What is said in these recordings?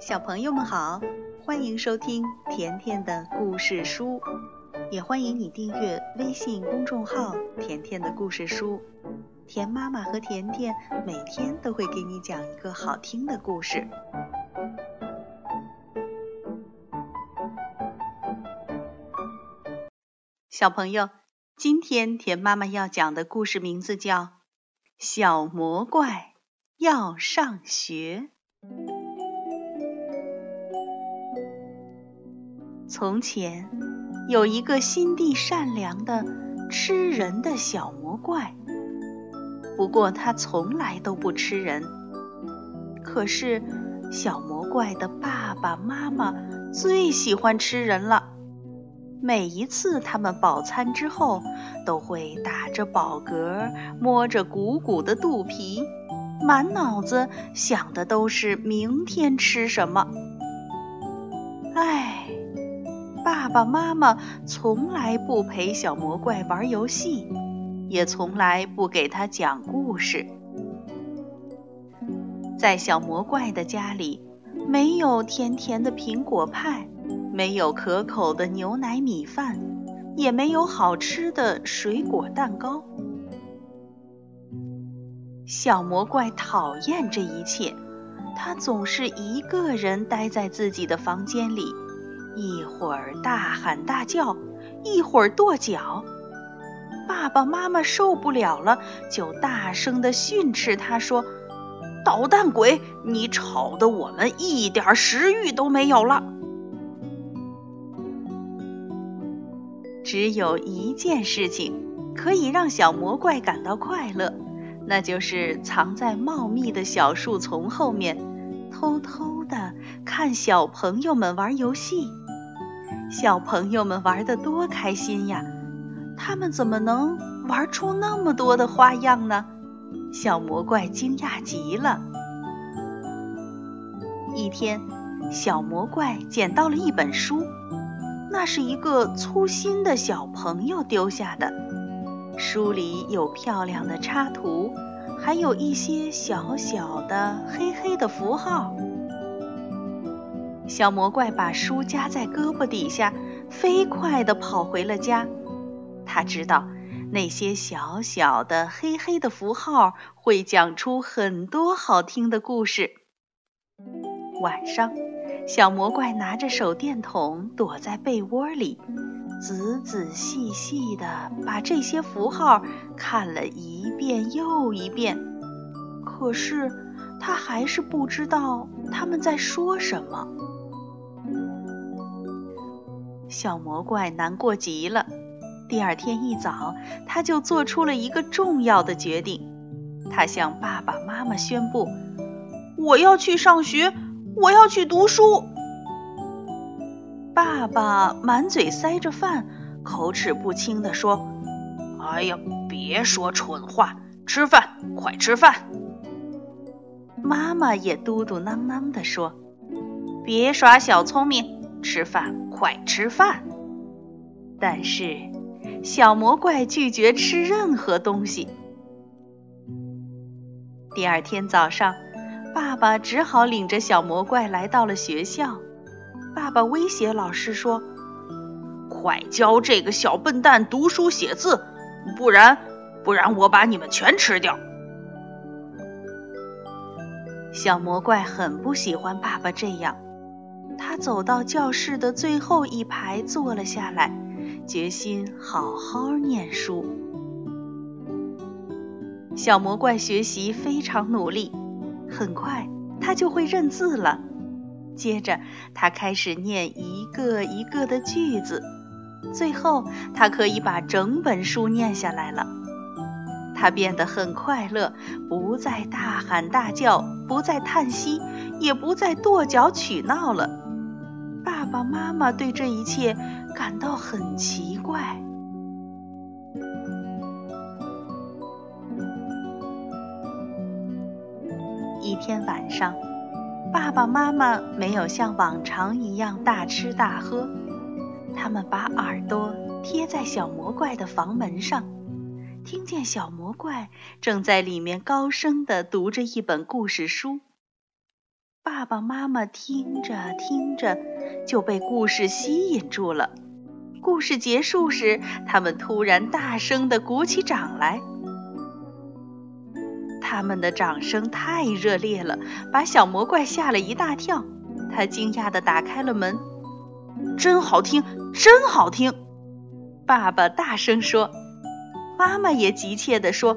小朋友们好，欢迎收听甜甜的故事书，也欢迎你订阅微信公众号“甜甜的故事书”。甜妈妈和甜甜每天都会给你讲一个好听的故事。小朋友，今天甜妈妈要讲的故事名字叫《小魔怪要上学》。从前有一个心地善良的吃人的小魔怪，不过他从来都不吃人。可是小魔怪的爸爸妈妈最喜欢吃人了，每一次他们饱餐之后，都会打着饱嗝，摸着鼓鼓的肚皮，满脑子想的都是明天吃什么。唉。爸爸妈妈从来不陪小魔怪玩游戏，也从来不给他讲故事。在小魔怪的家里，没有甜甜的苹果派，没有可口的牛奶米饭，也没有好吃的水果蛋糕。小魔怪讨厌这一切，他总是一个人待在自己的房间里。一会儿大喊大叫，一会儿跺脚，爸爸妈妈受不了了，就大声地训斥他说：“捣蛋鬼，你吵得我们一点食欲都没有了。”只有一件事情可以让小魔怪感到快乐，那就是藏在茂密的小树丛后面，偷偷的看小朋友们玩游戏。小朋友们玩得多开心呀！他们怎么能玩出那么多的花样呢？小魔怪惊讶极了。一天，小魔怪捡到了一本书，那是一个粗心的小朋友丢下的。书里有漂亮的插图，还有一些小小的黑黑的符号。小魔怪把书夹在胳膊底下，飞快地跑回了家。他知道那些小小的黑黑的符号会讲出很多好听的故事。晚上，小魔怪拿着手电筒躲在被窝里，仔仔细细地把这些符号看了一遍又一遍。可是他还是不知道他们在说什么。小魔怪难过极了。第二天一早，他就做出了一个重要的决定。他向爸爸妈妈宣布：“我要去上学，我要去读书。”爸爸满嘴塞着饭，口齿不清地说：“哎呀，别说蠢话，吃饭，快吃饭。”妈妈也嘟嘟囔囔地说：“别耍小聪明，吃饭。”快吃饭！但是小魔怪拒绝吃任何东西。第二天早上，爸爸只好领着小魔怪来到了学校。爸爸威胁老师说：“快教这个小笨蛋读书写字，不然，不然我把你们全吃掉！”小魔怪很不喜欢爸爸这样。他走到教室的最后一排坐了下来，决心好好念书。小魔怪学习非常努力，很快他就会认字了。接着，他开始念一个一个的句子，最后他可以把整本书念下来了。他变得很快乐，不再大喊大叫，不再叹息，也不再跺脚取闹了。爸爸妈妈对这一切感到很奇怪。一天晚上，爸爸妈妈没有像往常一样大吃大喝，他们把耳朵贴在小魔怪的房门上，听见小魔怪正在里面高声的读着一本故事书。爸爸妈妈听着听着就被故事吸引住了。故事结束时，他们突然大声地鼓起掌来。他们的掌声太热烈了，把小魔怪吓了一大跳。他惊讶地打开了门。真好听，真好听！爸爸大声说，妈妈也急切地说：“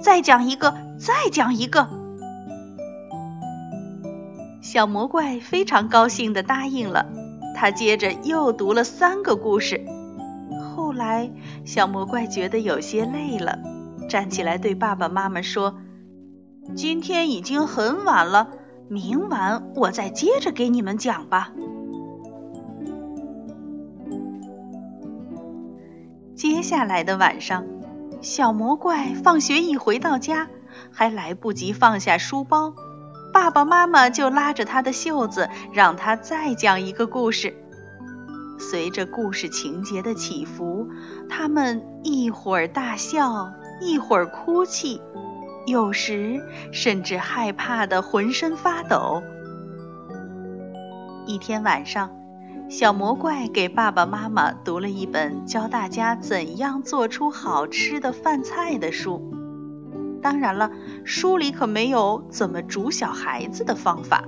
再讲一个，再讲一个。”小魔怪非常高兴地答应了。他接着又读了三个故事。后来，小魔怪觉得有些累了，站起来对爸爸妈妈说：“今天已经很晚了，明晚我再接着给你们讲吧。”接下来的晚上，小魔怪放学一回到家，还来不及放下书包，爸爸妈妈就拉着他的袖子，让他再讲一个故事。随着故事情节的起伏，他们一会儿大笑，一会儿哭泣，有时甚至害怕的浑身发抖。一天晚上。小魔怪给爸爸妈妈读了一本教大家怎样做出好吃的饭菜的书。当然了，书里可没有怎么煮小孩子的方法。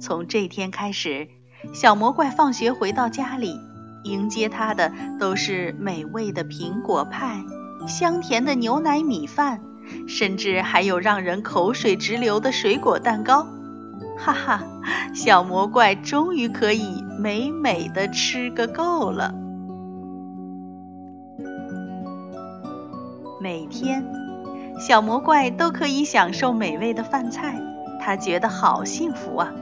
从这天开始，小魔怪放学回到家里，迎接他的都是美味的苹果派、香甜的牛奶米饭，甚至还有让人口水直流的水果蛋糕。哈哈，小魔怪终于可以美美的吃个够了。每天，小魔怪都可以享受美味的饭菜，他觉得好幸福啊！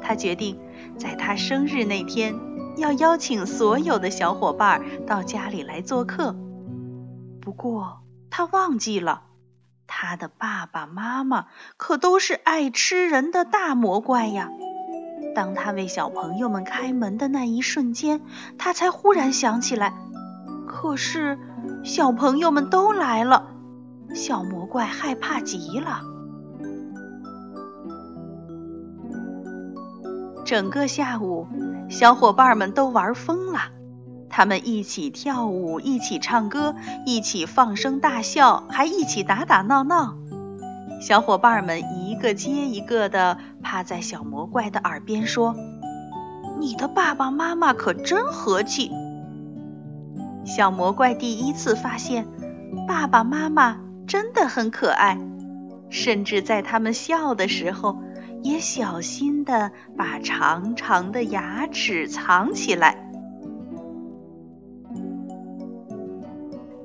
他决定在他生日那天要邀请所有的小伙伴到家里来做客。不过，他忘记了。他的爸爸妈妈可都是爱吃人的大魔怪呀！当他为小朋友们开门的那一瞬间，他才忽然想起来。可是小朋友们都来了，小魔怪害怕极了。整个下午，小伙伴们都玩疯了。他们一起跳舞，一起唱歌，一起放声大笑，还一起打打闹闹。小伙伴们一个接一个的趴在小魔怪的耳边说：“你的爸爸妈妈可真和气。”小魔怪第一次发现，爸爸妈妈真的很可爱，甚至在他们笑的时候，也小心的把长长的牙齿藏起来。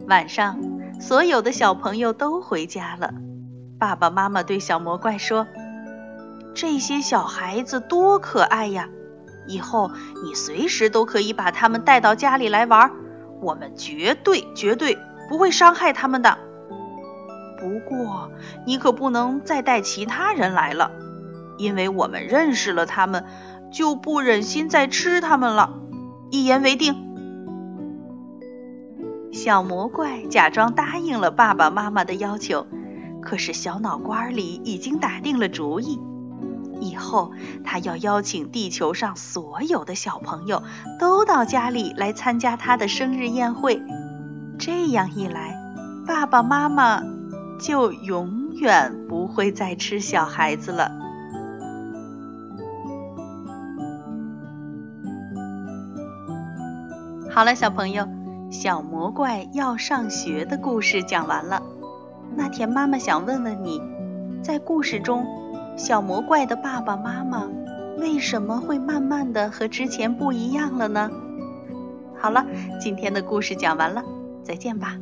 晚上，所有的小朋友都回家了。爸爸妈妈对小魔怪说：“这些小孩子多可爱呀！以后你随时都可以把他们带到家里来玩，我们绝对绝对不会伤害他们的。不过，你可不能再带其他人来了，因为我们认识了他们，就不忍心再吃他们了。一言为定。”小魔怪假装答应了爸爸妈妈的要求，可是小脑瓜里已经打定了主意，以后他要邀请地球上所有的小朋友都到家里来参加他的生日宴会。这样一来，爸爸妈妈就永远不会再吃小孩子了。好了，小朋友。小魔怪要上学的故事讲完了。那田妈妈想问问你，在故事中，小魔怪的爸爸妈妈为什么会慢慢的和之前不一样了呢？好了，今天的故事讲完了，再见吧。